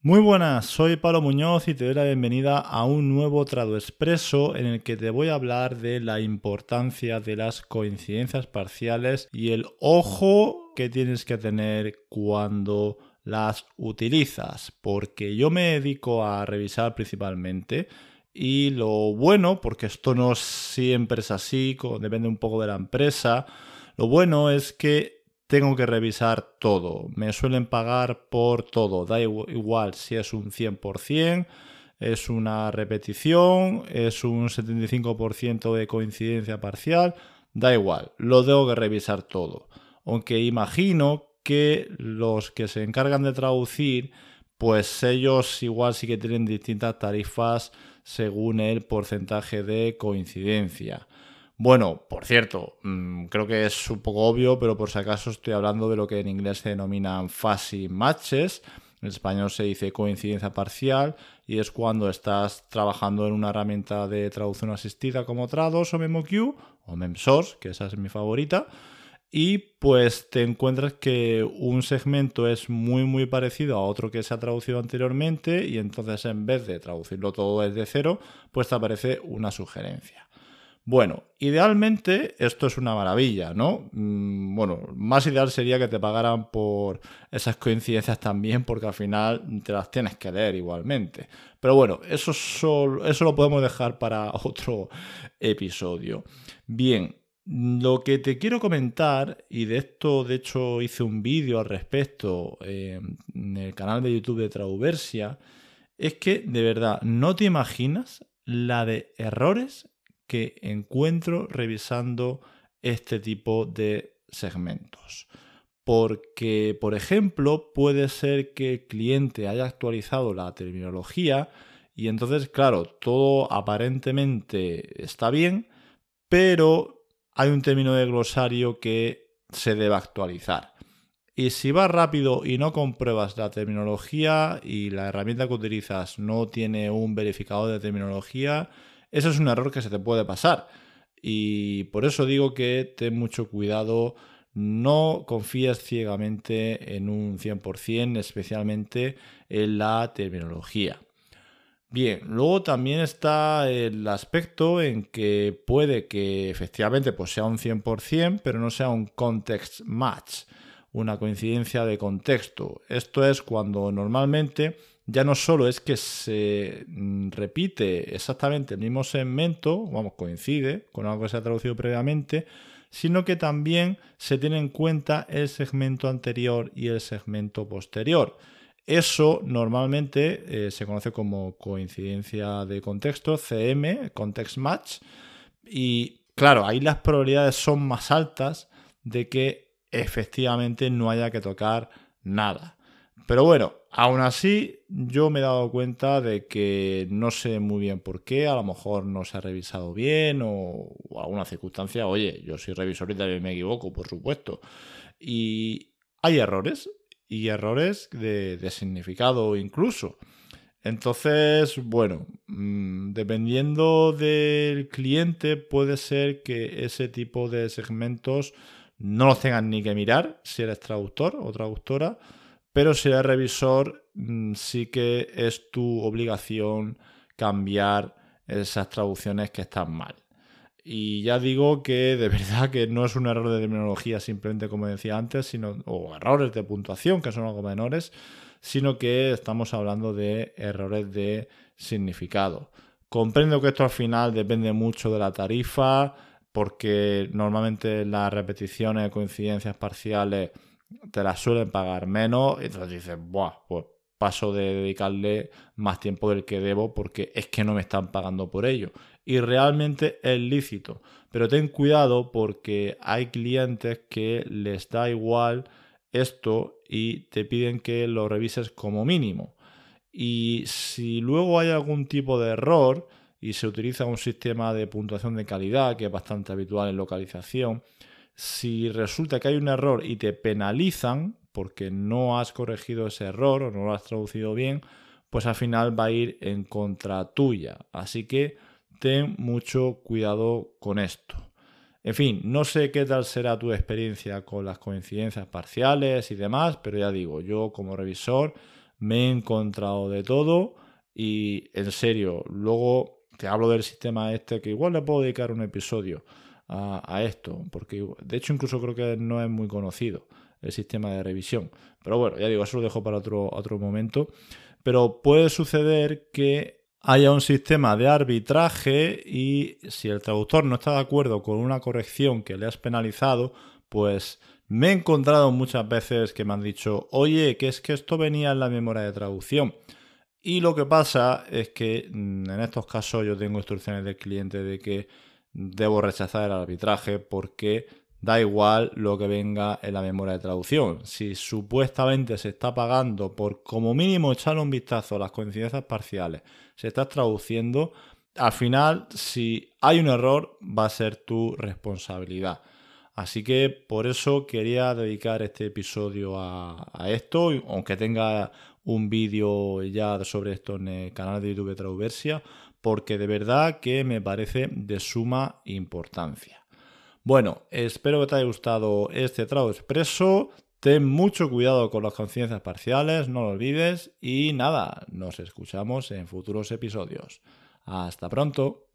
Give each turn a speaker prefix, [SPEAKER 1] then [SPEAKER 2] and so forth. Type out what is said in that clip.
[SPEAKER 1] Muy buenas, soy Pablo Muñoz y te doy la bienvenida a un nuevo Trado Expreso en el que te voy a hablar de la importancia de las coincidencias parciales y el ojo que tienes que tener cuando las utilizas, porque yo me dedico a revisar principalmente y lo bueno, porque esto no siempre es así, depende un poco de la empresa, lo bueno es que tengo que revisar todo. Me suelen pagar por todo. Da igual si es un 100%, es una repetición, es un 75% de coincidencia parcial. Da igual, lo tengo que revisar todo. Aunque imagino que los que se encargan de traducir, pues ellos igual sí que tienen distintas tarifas según el porcentaje de coincidencia. Bueno, por cierto, mm, creo que es un poco obvio, pero por si acaso estoy hablando de lo que en inglés se denominan fuzzy matches. En español se dice coincidencia parcial y es cuando estás trabajando en una herramienta de traducción asistida como Trados o MemoQ o MemSource, que esa es mi favorita, y pues te encuentras que un segmento es muy muy parecido a otro que se ha traducido anteriormente y entonces en vez de traducirlo todo desde cero, pues te aparece una sugerencia. Bueno, idealmente esto es una maravilla, ¿no? Mm, bueno, más ideal sería que te pagaran por esas coincidencias también, porque al final te las tienes que leer igualmente. Pero bueno, eso, eso lo podemos dejar para otro episodio. Bien, lo que te quiero comentar, y de esto de hecho hice un vídeo al respecto eh, en el canal de YouTube de Trauversia, es que de verdad no te imaginas la de errores que encuentro revisando este tipo de segmentos. Porque, por ejemplo, puede ser que el cliente haya actualizado la terminología y entonces, claro, todo aparentemente está bien, pero hay un término de glosario que se debe actualizar. Y si vas rápido y no compruebas la terminología y la herramienta que utilizas no tiene un verificador de terminología, eso es un error que se te puede pasar. Y por eso digo que ten mucho cuidado, no confíes ciegamente en un 100%, especialmente en la terminología. Bien, luego también está el aspecto en que puede que efectivamente pues sea un 100%, pero no sea un context match, una coincidencia de contexto. Esto es cuando normalmente ya no solo es que se mm, repite exactamente el mismo segmento, vamos, coincide con algo que se ha traducido previamente, sino que también se tiene en cuenta el segmento anterior y el segmento posterior. Eso normalmente eh, se conoce como coincidencia de contexto, CM, Context Match, y claro, ahí las probabilidades son más altas de que efectivamente no haya que tocar nada. Pero bueno, aún así yo me he dado cuenta de que no sé muy bien por qué, a lo mejor no se ha revisado bien o, alguna circunstancia, oye, yo soy revisor y me equivoco, por supuesto. Y hay errores, y errores de, significado incluso. Entonces, bueno, mm, dependiendo del cliente, puede ser que ese tipo de segmentos no los tengan ni que mirar si eres traductor o traductora pero si eres revisor, mm, sí que es tu obligación cambiar esas traducciones que están mal. Y ya digo que de verdad que no es un error de terminología simplemente como decía antes, sino, o errores de puntuación, que son algo menores, sino que estamos hablando de errores de significado. Comprendo que esto al final depende mucho de la tarifa, porque normalmente las repeticiones, coincidencias parciales, te las suelen pagar menos y entonces dices, Buah, pues paso de dedicarle más tiempo del que debo porque es que no me están pagando por ello. Y realmente es lícito. Pero ten cuidado porque hay clientes que les da igual esto y te piden que lo revises como mínimo. Y si luego hay algún tipo de error y se utiliza un sistema de puntuación de calidad que es bastante habitual en localización, si resulta que hay un error y te penalizan porque no has corregido ese error o no lo has traducido bien, pues al final va a ir en contra tuya. Así que ten mucho cuidado con esto. En fin, no sé qué tal será tu experiencia con las coincidencias parciales y demás, pero ya digo, yo como revisor me he encontrado de todo y en serio, luego te hablo del sistema este que igual le puedo dedicar un episodio a, esto, porque de hecho incluso creo que no es muy conocido el sistema de revisión. Pero bueno, ya digo, eso lo dejo para otro, otro momento. Pero puede suceder que haya un sistema de arbitraje y si el traductor no está de acuerdo con una corrección que le has penalizado, pues me he encontrado muchas veces que me han dicho, oye, que es que esto venía en la memoria de traducción. Y lo que pasa es que mm, en estos casos yo tengo instrucciones del cliente de que debo rechazar el arbitraje porque da igual lo que venga en la memoria de traducción. Si supuestamente se está pagando por como mínimo echarle un vistazo a las coincidencias parciales, se está traduciendo, al final si hay un error va a ser tu responsabilidad. Así que por eso quería dedicar este episodio a, esto, aunque tenga un vídeo ya sobre esto en el canal de YouTube de porque de verdad que me parece de suma importancia. Bueno, espero que te haya gustado este trago expreso. Ten mucho cuidado con las conciencias parciales, no lo olvides. Y nada, nos escuchamos en futuros episodios. Hasta pronto.